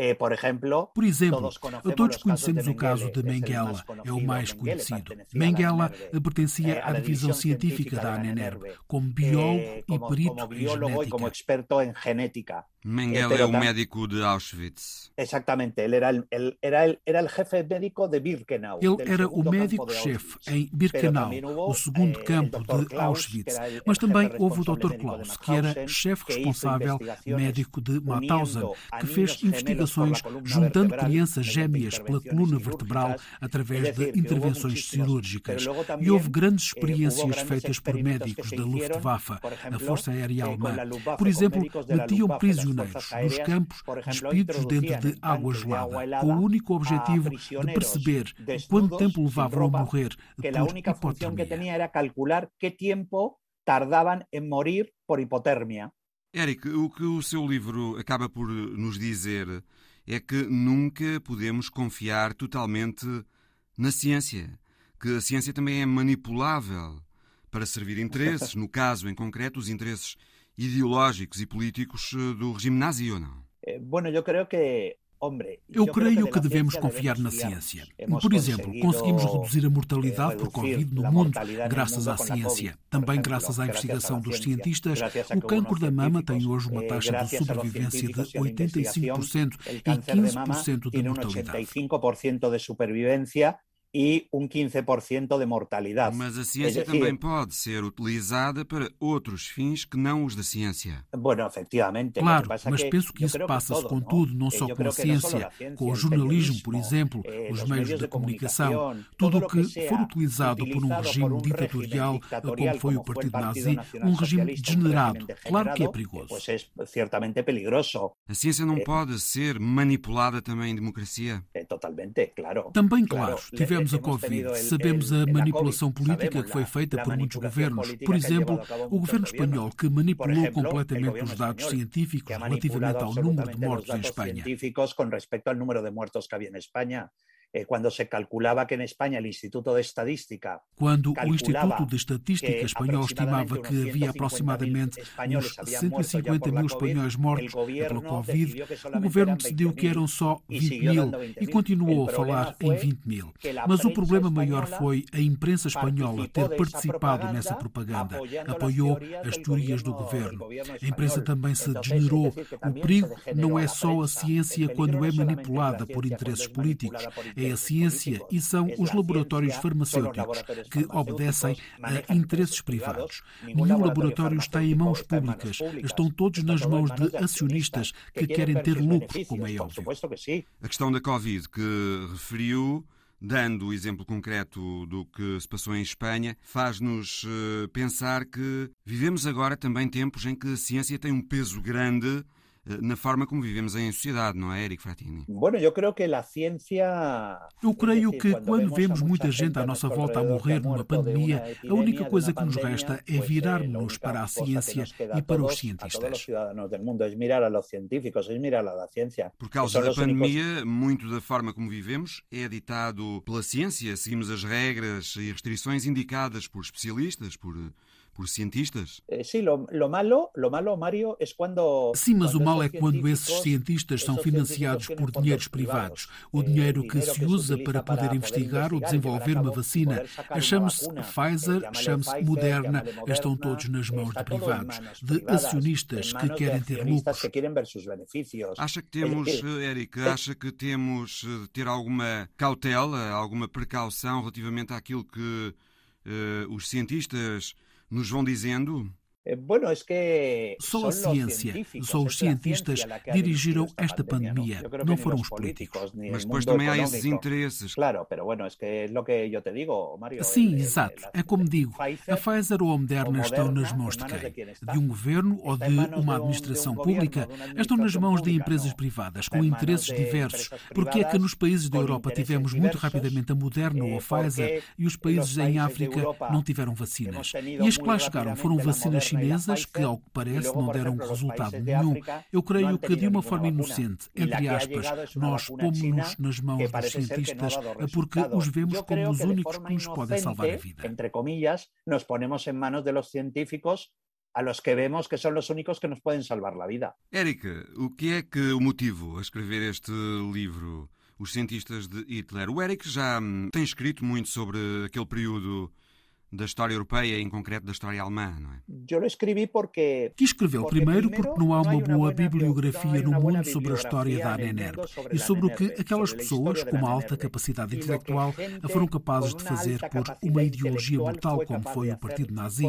Speaker 2: Eh, por exemplo,
Speaker 13: todos conhecemos o caso de Mengele, é o mais conhecido. Mengele pertencia à divisão científica da ANENERB, como biólogo e perito
Speaker 2: em genética.
Speaker 1: Mengele é o médico de Auschwitz.
Speaker 2: Exatamente, ele era, el, era, el, era el jefe médico de Birkenau.
Speaker 13: Ele era o médico-chefe em Birkenau, o segundo campo de Auschwitz. Mas também houve o Dr. Klaus, que era chefe responsável médico de Mauthausen, que fez investigações juntando crianças gêmeas pela coluna vertebral através de intervenções cirúrgicas. E houve grandes experiências feitas por médicos da Luftwaffe, a Força Aérea Alemã. Por exemplo, metiam prisioneiros prisioneiros nos campos despidos dentro de água gelada, com o único objetivo de perceber quanto tempo levavam a morrer por hipotermia.
Speaker 2: que tinha era calcular que tempo tardavam em morrer por hipotermia.
Speaker 1: Eric, o que o seu livro acaba por nos dizer é que nunca podemos confiar totalmente na ciência, que a ciência também é manipulável para servir interesses, no caso em concreto, os interesses ideológicos e políticos eh, do regime nazi ou não?
Speaker 2: Eh, bueno, eu creio que
Speaker 13: eu creio que devemos confiar na ciência. Por exemplo, conseguimos reduzir a mortalidade por Covid no mundo graças à ciência. Também graças à investigação dos cientistas, o cancro da mama tem hoje uma taxa de sobrevivência de 85% e 15% de mortalidade
Speaker 2: e um 15% de mortalidade.
Speaker 1: Mas a ciência também pode ser utilizada para outros fins que não os da ciência.
Speaker 2: Bueno, efectivamente.
Speaker 13: Claro, mas que penso que isso passa-se com tudo, não só com a ciência, com o jornalismo, por exemplo, eh, os meios de comunicação, tudo o que for utilizado por um regime ditatorial, como foi o Partido Nazi, um regime degenerado. Claro que é perigoso.
Speaker 2: certamente peligroso.
Speaker 1: A ciência não eh, pode ser manipulada também em democracia?
Speaker 2: Totalmente, claro.
Speaker 13: Também, claro. Tivemos a Covid, sabemos a manipulação política que foi feita por muitos governos. Por exemplo, o governo espanhol que manipulou completamente os dados científicos relativamente ao número de mortos em Espanha.
Speaker 2: Espanha. Eh, quando se calculava que em Espanha o Instituto de Estadística
Speaker 13: quando o Instituto de Estatística espanhol estimava que havia aproximadamente uns 150 mil espanhóis mortos pela Covid, o governo decidiu que eram só 20 mil e continuou a falar em 20 mil. Mas o problema maior foi a imprensa espanhola ter participado nessa propaganda, apoiou as teorias do governo. A imprensa também se degenerou. O perigo não é só a ciência quando é manipulada por interesses políticos é a ciência e são os laboratórios farmacêuticos que obedecem a interesses privados. Nenhum laboratório está em mãos públicas, estão todos nas mãos de acionistas que querem ter lucro, como é óbvio.
Speaker 1: A questão da Covid que referiu dando o exemplo concreto do que se passou em Espanha, faz-nos eh, pensar que vivemos agora também tempos em que a ciência tem um peso grande na forma como vivemos em sociedade, não é, Eric Fratini?
Speaker 2: Bueno, eu creio que a ciência.
Speaker 13: Eu creio que quando vemos muita gente à nossa volta a morrer numa pandemia, a única coisa que nos resta é virarmos para a ciência e para os cientistas.
Speaker 1: Por causa da pandemia, muito da forma como vivemos é ditado pela ciência. Seguimos as regras e restrições indicadas por especialistas, por por cientistas?
Speaker 2: Eh, sim, lo, lo, malo, lo malo, Mário, é quando.
Speaker 13: Sim, mas o mal é quando esses cientistas são financiados por dinheiros privados. O dinheiro que se usa para poder investigar ou desenvolver uma vacina. Chama-se Pfizer, chama-se Moderna, estão todos nas mãos de privados, de acionistas que querem ter lucros.
Speaker 1: Acha que temos, Eric, acha que temos de eh, ter alguma cautela, alguma precaução relativamente àquilo que uh, os cientistas nos vão dizendo
Speaker 2: Eh,
Speaker 13: só a ciência, só os cientistas dirigiram esta pandemia, não foram os políticos.
Speaker 1: Mas depois também há esses interesses.
Speaker 13: Sim, exato. É como digo, a Pfizer ou a Moderna estão nas mãos de quem? De um governo ou de uma administração pública? Estão nas mãos de empresas privadas, com interesses diversos. Porque é que nos países da Europa tivemos muito rapidamente a Moderna ou a Pfizer e os países em África não tiveram vacinas? E as que lá chegaram foram vacinas chinesas chinesas que, ao que parece, não deram resultado nenhum. Eu creio que, de uma forma inocente, entre aspas, nós pomos-nos nas mãos dos cientistas porque os vemos como os únicos que nos podem salvar a vida.
Speaker 2: Entre comillas, nos ponemos em manos de los científicos a los que vemos que son los únicos que nos pueden salvar la vida.
Speaker 1: Érica, o que é que o motivou a escrever este livro, Os Cientistas de Hitler? O Eric já hum, tem escrito muito sobre aquele período da história europeia, em concreto da história alemã, não é?
Speaker 2: Eu escrevi porque...
Speaker 13: Que escreveu primeiro porque não há uma boa bibliografia no mundo sobre a história da ANNERB e sobre o que aquelas pessoas com uma alta capacidade intelectual foram capazes de fazer por uma ideologia brutal como foi o Partido Nazi.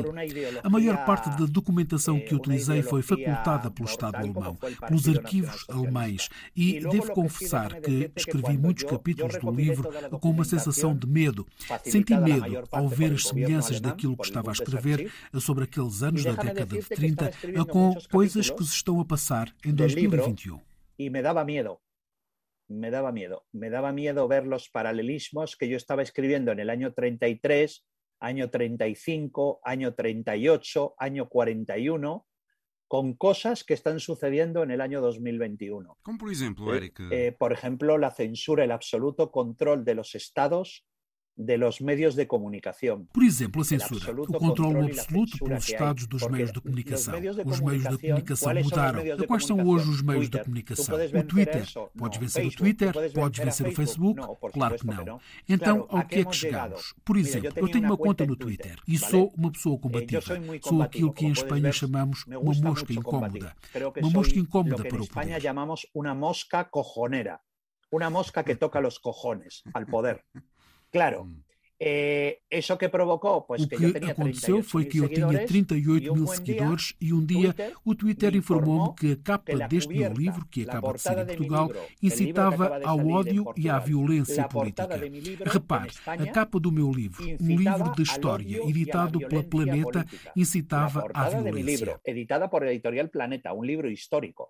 Speaker 13: A maior parte da documentação que utilizei foi facultada pelo Estado alemão, pelos arquivos alemães e devo confessar que escrevi muitos capítulos do livro com uma sensação de medo. Senti medo ao ver as semelhanças semelhanças daquilo que estava a escrever sobre aqueles anos da década de 30 com coisas que se estão a passar em 2021.
Speaker 2: E me dava medo. Me daba miedo. Me daba miedo ver los paralelismos que yo estaba escribiendo en el año 33, año 35, año 38, año 41, con cosas que están sucediendo en el año 2021.
Speaker 1: Como por ejemplo, Eric.
Speaker 2: Eh, por ejemplo, la censura, el absoluto control de los estados
Speaker 13: Por exemplo, a censura, o controle absoluto pelos Estados dos meios de comunicação. Os meios de comunicação mudaram. Quais são hoje os meios de comunicação? O Twitter. Podes vencer o Twitter, podes vencer o Facebook? Claro que não. Então, ao que é que chegamos? Por exemplo, eu tenho uma conta no Twitter e sou uma pessoa eh, combativa. Sou aquilo que em Espanha chamamos uma mosca incómoda. Uma mosca incómoda para o poder.
Speaker 2: Chamamos uma mosca cojonera. Uma mosca que toca os cojones al poder. Claro. Mm. Eh, que provocou, pues,
Speaker 13: o que, que aconteceu foi que eu tinha 38 mil seguidores e um dia o Twitter informou-me que a capa deste meu livro, que acaba de sair em Portugal, incitava ao ódio e à violência política. Repare, a capa do meu livro, um livro de história editado pela Planeta, incitava à violência.
Speaker 2: Editada por a editorial Planeta, um livro histórico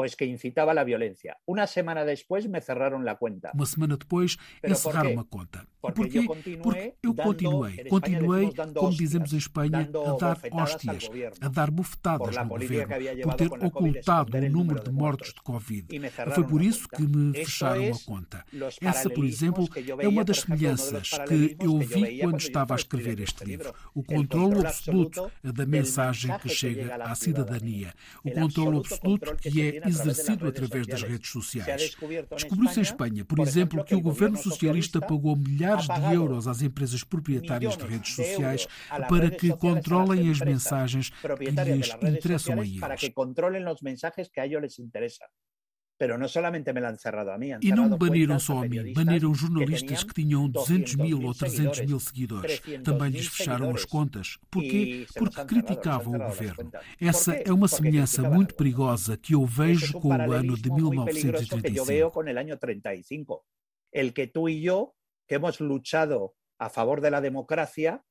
Speaker 2: pues que incitaba la violencia. Una semana después me cerraron la cuenta.
Speaker 13: Uma semana depois encerraram a conta. Porque, Porquê? Porque eu continuei, continuei, como dizemos em Espanha, a dar hóstias, a dar bufetadas no governo, por ter ocultado o número de mortos de Covid. Foi por isso que me fecharam a conta. Essa, por exemplo, é uma das semelhanças que eu vi quando estava a escrever este livro. O controle absoluto da mensagem que chega à cidadania. O controle absoluto que é exercido através das redes sociais. Descobriu-se em Espanha, por exemplo, que o governo socialista pagou milhares de euros às empresas proprietárias de redes sociais para que controlem as mensagens que lhes interessam a eles.
Speaker 2: Para que controlem os mensagens que a eles les interessam. Pero no solamente me la han cerrado a mí,
Speaker 13: e não me baniram só a mim, baniram jornalistas que tinham 200 mil ou 300 mil seguidores. Também lhes fecharam as contas. Porquê? Porque criticavam o governo. Essa é uma semelhança muito perigosa que eu vejo com o ano de 1935.
Speaker 2: El que tú y yo, que hemos luchado a favor de la democracia,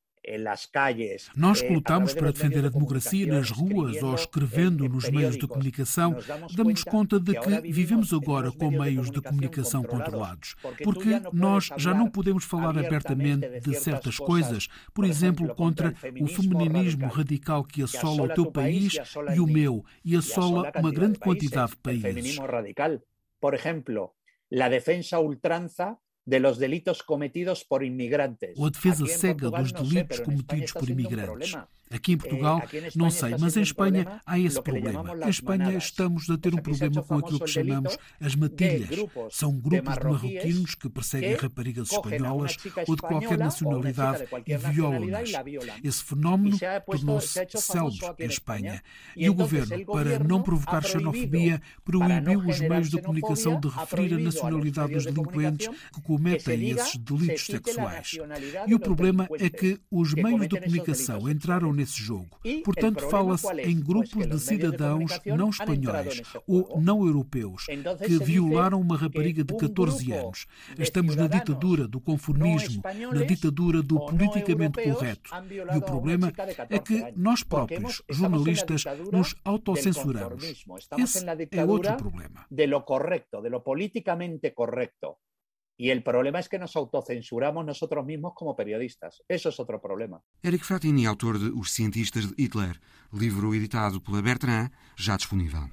Speaker 13: nós que lutamos para defender a democracia nas ruas ou escrevendo nos meios de comunicação, damos conta de que vivemos agora com meios de comunicação controlados. Porque nós já não podemos falar abertamente de certas coisas, por exemplo, contra o femininismo radical que assola o teu país e o meu, e assola uma grande quantidade de países.
Speaker 2: Por exemplo, a defesa ultranza de los delitos cometidos por inmigrantes.
Speaker 13: Ou a defesa cega dos delitos cometidos por imigrantes. Aqui em Portugal, não sei, mas em Espanha há esse problema. Em Espanha estamos a ter um problema com aquilo que chamamos as matilhas. São grupos de marroquinos que perseguem raparigas espanholas ou de qualquer nacionalidade e violam-nas. Esse fenómeno tornou-se célebre em Espanha. E o governo, para não provocar xenofobia, proibiu os meios de comunicação de referir a nacionalidade dos delinquentes que cometem esses delitos sexuais. E o problema é que os meios de comunicação entraram nesse jogo. Portanto, fala-se em grupos de cidadãos não espanhóis ou não europeus que violaram uma rapariga de 14 anos. Estamos na ditadura do conformismo, na ditadura do politicamente correto. E o problema é que nós próprios, jornalistas, nos autocensuramos. Esse é outro problema.
Speaker 2: De lo correcto, de lo políticamente correcto. Y el problema es que nos autocensuramos nosotros mismos como periodistas. Eso es otro problema.
Speaker 1: Eric Fratini, autor de Os Cientistas de Hitler, livro editado pela Bertrand, já disponível.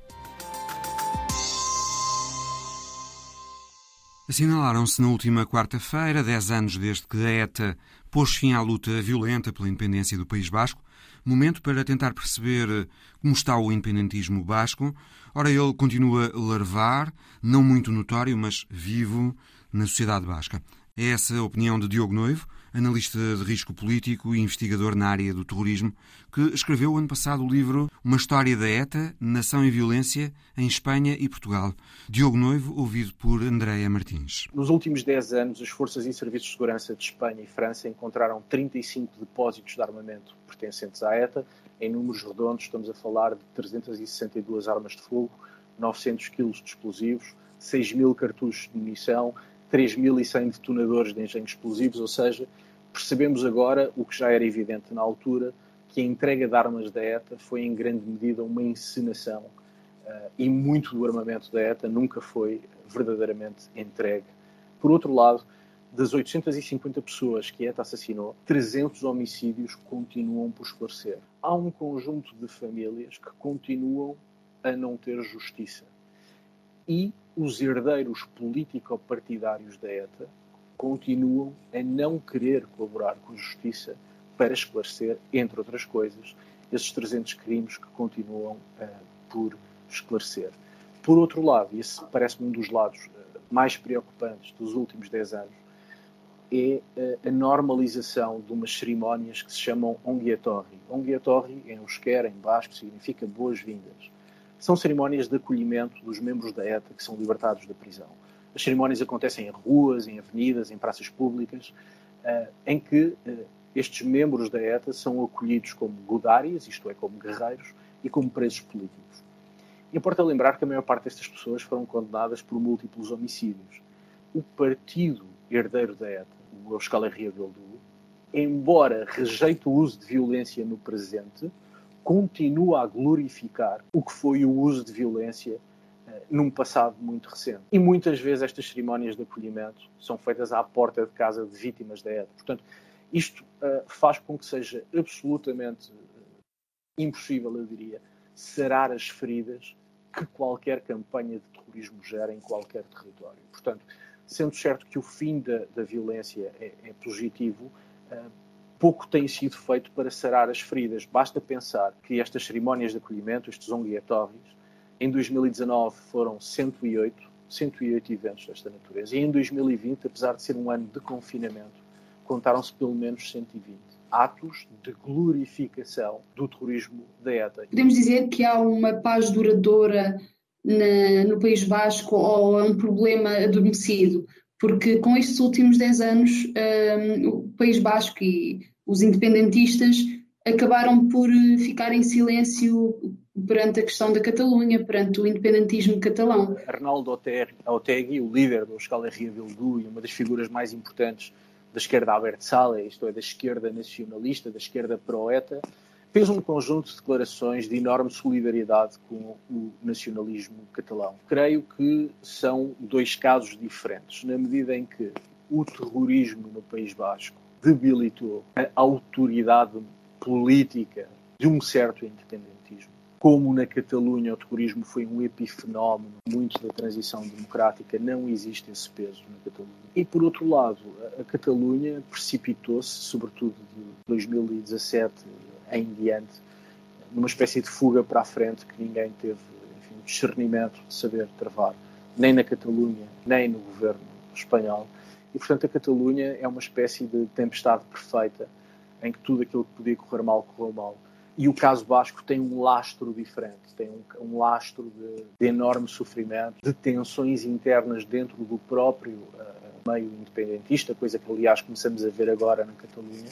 Speaker 1: Assinalaram-se na última quarta-feira, dez anos desde que a ETA pôs fim à luta violenta pela independência do País Basco, Momento para tentar perceber como está o independentismo basco. Ora, ele continua larvar, não muito notório, mas vivo na sociedade basca. É essa a opinião de Diogo Noivo, analista de risco político e investigador na área do terrorismo, que escreveu ano passado o livro Uma História da ETA, Nação e Violência em Espanha e Portugal. Diogo Noivo, ouvido por Andréa Martins.
Speaker 3: Nos últimos 10 anos, as forças e serviços de segurança de Espanha e França encontraram 35 depósitos de armamento pertencentes à ETA. Em números redondos, estamos a falar de 362 armas de fogo, 900 quilos de explosivos, 6 mil cartuchos de munição, 3.100 detonadores de engenhos explosivos, ou seja, percebemos agora o que já era evidente na altura, que a entrega de armas da ETA foi em grande medida uma encenação uh, e muito do armamento da ETA nunca foi verdadeiramente entregue. Por outro lado, das 850 pessoas que a ETA assassinou, 300 homicídios continuam por esclarecer. Há um conjunto de famílias que continuam a não ter justiça. E os herdeiros político-partidários da ETA continuam a não querer colaborar com a justiça para esclarecer, entre outras coisas, esses 300 crimes que continuam uh, por esclarecer. Por outro lado, e esse parece-me um dos lados uh, mais preocupantes dos últimos 10 anos, é uh, a normalização de umas cerimónias que se chamam Onguietorri. Onguietorri, em euskera, em basco, significa boas-vindas. São cerimónias de acolhimento dos membros da ETA que são libertados da prisão. As cerimónias acontecem em ruas, em avenidas, em praças públicas, uh, em que uh, estes membros da ETA são acolhidos como godárias, isto é, como guerreiros, e como presos políticos. Importa lembrar que a maior parte destas pessoas foram condenadas por múltiplos homicídios. O partido herdeiro da ETA, o Euskal Herria Bildu, embora rejeite o uso de violência no presente, continua a glorificar o que foi o uso de violência num passado muito recente. E muitas vezes estas cerimónias de acolhimento são feitas à porta de casa de vítimas da ETA. Portanto, isto uh, faz com que seja absolutamente uh, impossível, eu diria, sarar as feridas que qualquer campanha de terrorismo gera em qualquer território. Portanto, sendo certo que o fim da, da violência é, é positivo, uh, pouco tem sido feito para sarar as feridas. Basta pensar que estas cerimónias de acolhimento, estes onguietorris, em 2019 foram 108, 108 eventos desta natureza. E em 2020, apesar de ser um ano de confinamento, contaram-se pelo menos 120 atos de glorificação do terrorismo da ETA.
Speaker 14: Podemos dizer que há uma paz duradoura na, no País Basco ou é um problema adormecido? Porque com estes últimos 10 anos, um, o País Basco e os independentistas acabaram por ficar em silêncio perante a questão da Catalunha, perante o independentismo catalão.
Speaker 3: Arnaldo Otegi, o líder do Escala Ria Bildu e uma das figuras mais importantes da esquerda abertzale, isto é, da esquerda nacionalista, da esquerda pro-ETA, fez um conjunto de declarações de enorme solidariedade com o nacionalismo catalão. Creio que são dois casos diferentes, na medida em que o terrorismo no País Basco debilitou a autoridade política de um certo independentismo como na Catalunha o terrorismo foi um epifenómeno muito da transição democrática, não existe esse peso na Catalunha. E por outro lado, a Catalunha precipitou-se, sobretudo de 2017 em diante, numa espécie de fuga para a frente que ninguém teve enfim, discernimento de saber travar, nem na Catalunha, nem no governo espanhol. E, portanto, a Catalunha é uma espécie de tempestade perfeita em que tudo aquilo que podia correr mal correu mal e o caso Basco tem um lastro diferente, tem um, um lastro de, de, enorme sofrimento, de tensões internas dentro do próprio uh, meio independentista, coisa que aliás começamos a ver agora na Catalunha,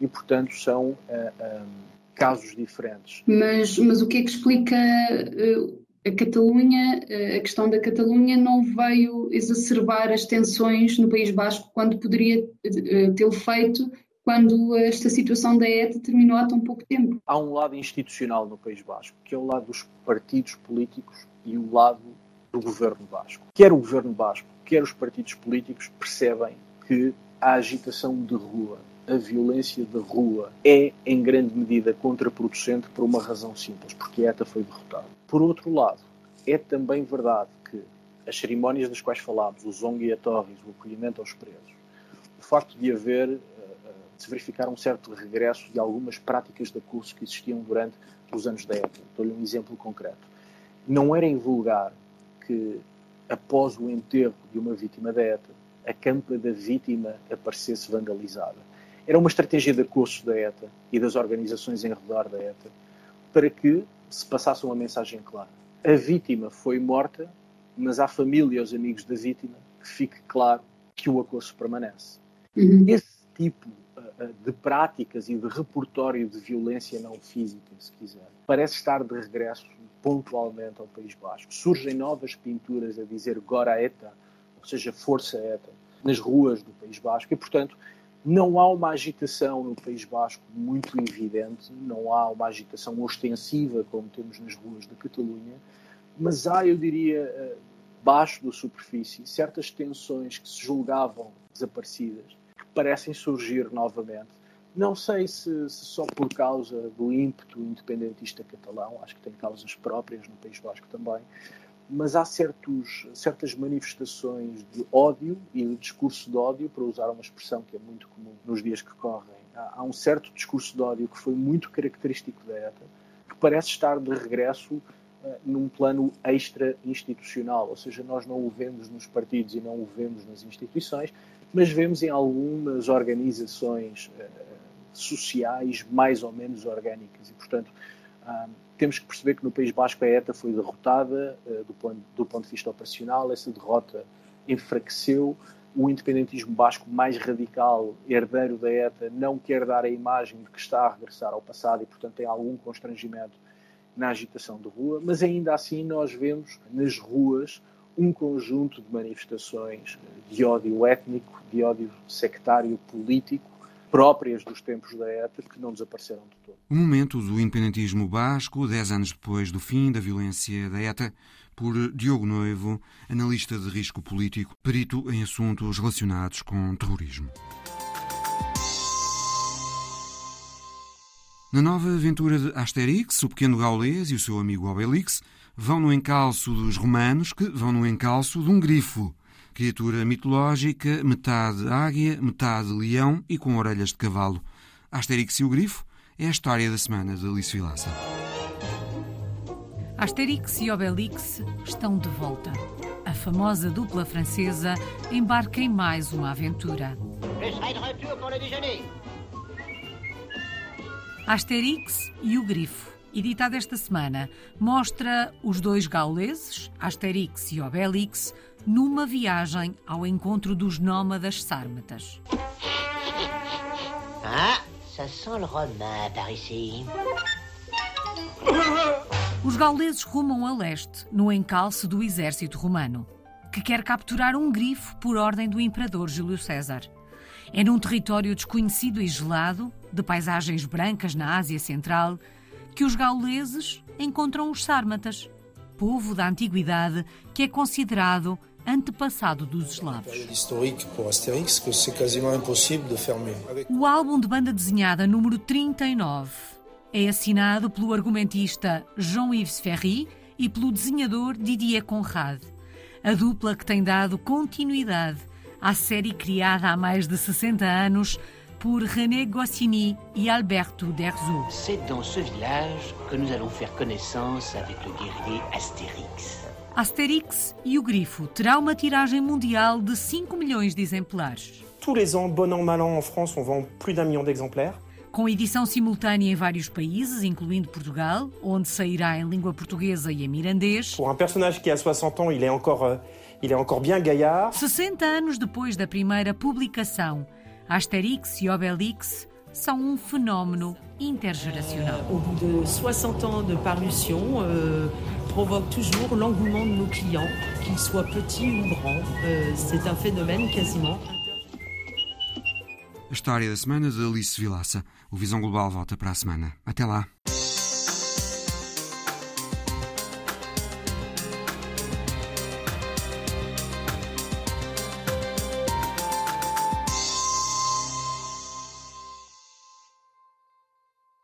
Speaker 3: e portanto são uh, eh, um, casos diferentes.
Speaker 14: Mas, mas o que é que explica uh, a Catalunha, a questão da Catalunha não veio exacerbar as tensões no País Basco quando poderia tê-lo feito quando esta situação da ETA terminou há tão pouco tempo.
Speaker 3: Há um lado institucional no País Basco, que é o lado dos partidos políticos e o lado do governo basco. Quer o governo basco, quer os partidos políticos percebem que a agitação de rua, a violência de rua é em grande medida contraproducente por uma razão simples, porque a ETA foi derrotada. Por outro lado, é também verdade que as cerimónias das quais falámos, os onguiatórios, o acolhimento aos presos, o facto de haver se verificar um certo regresso de algumas práticas de curso que existiam durante os anos da ETA. Dou-lhe um exemplo concreto. Não era invulgar que, após o enterro de uma vítima da ETA, a campa da vítima aparecesse vandalizada. Era uma estratégia de curso da ETA e das organizações em redor da ETA para que se passasse uma mensagem clara. A vítima foi morta, mas à família e aos amigos da vítima que fique claro que o acoso permanece. Uhum. Esse tipo uh, de práticas e de repertório de violência não física, se quiser, parece estar de regresso pontualmente ao País Basco. Surgem novas pinturas a dizer Gora ETA, ou seja, Força ETA, nas ruas do País Basco e, portanto, não há uma agitação no País Basco muito evidente, não há uma agitação ostensiva como temos nas ruas da Catalunha, mas há, eu diria, eh, baixo da superfície, certas tensões que se julgavam desaparecidas, que parecem surgir novamente. Não sei se, se, só por causa do ímpeto independentista catalão, acho que tem causas próprias no País Basco também, mas há certos, certas manifestações de ódio e de discurso de ódio, para usar uma expressão que é muito comum nos dias que correm. Há, um certo discurso de ódio que foi muito característico da ETA, que parece estar de regresso uh, num plano extra-institucional, ou seja, nós não o vemos nos partidos e não o vemos nas instituições, mas vemos em algumas organizações uh, sociais mais ou menos orgânicas. E, portanto, temos que perceber que no País Basco a ETA foi derrotada uh, do, ponto, do ponto de vista operacional, essa derrota enfraqueceu. O independentismo basco mais radical, herdeiro da ETA, não quer dar a imagem de que está a regressar ao passado e, portanto, tem algum constrangimento na agitação de rua, mas ainda assim nós vemos nas ruas um conjunto de manifestações de ódio étnico, de ódio sectário político, próprias dos tempos da ETA que não desapareceram de todo.
Speaker 1: O momento do independentismo basco, dez anos depois do fim da violência da ETA, por Diogo Noivo, analista de risco político, perito em assuntos relacionados com terrorismo. Na nova aventura de Asterix, o pequeno gaulês e o seu amigo Obelix vão no encalço dos romanos que vão no encalço de um grifo criatura mitológica, metade águia, metade leão e com orelhas de cavalo. Asterix e o Grifo é a história da semana de Alice Vilaça.
Speaker 15: Asterix e Obelix estão de volta. A famosa dupla francesa embarca em mais uma aventura. Asterix e o Grifo, editado esta semana, mostra os dois gauleses, Asterix e Obelix, numa viagem ao encontro dos nómadas sármatas. Ah, ça sent le romain par ici. Os gauleses rumam a leste, no encalço do exército romano, que quer capturar um grifo por ordem do imperador Júlio César. É num território desconhecido e gelado, de paisagens brancas na Ásia Central, que os gauleses encontram os sármatas, povo da antiguidade que é considerado antepassado dos eslavos. O álbum de banda desenhada número 39 é assinado pelo argumentista Jean-Yves Ferry e pelo desenhador Didier Conrad, a dupla que tem dado continuidade à série criada há mais de 60 anos por René Goscinny e Alberto Derzo. C'est dans ce village que nous allons faire connaissance avec le guerrier Astérix. Astérix e o Grifo terá uma tiragem mundial de 5 milhões de exemplares.
Speaker 16: Tous les ans, bon an, mal an, en France, on vend plus d'un million d'exemplaires.
Speaker 15: Com edição simultânea em vários países, incluindo Portugal, onde sairá em língua portuguesa e em mirandês.
Speaker 16: Pour un personnage qui a 60 ans, il est encore, euh, il est encore bien gaillard.
Speaker 15: 60 anos depois da primeira publicação, Astérix e Obélix são um fenómeno intergénérationnel.
Speaker 17: Au bout de 60 ans de parution, euh, provoque toujours l'engouement de nos clients, qu'ils soient petits ou grands. Euh, c'est un phénomène quasiment.
Speaker 1: A história da semana de Alice Vilaça. O Visão Global volta para a semana. Até lá.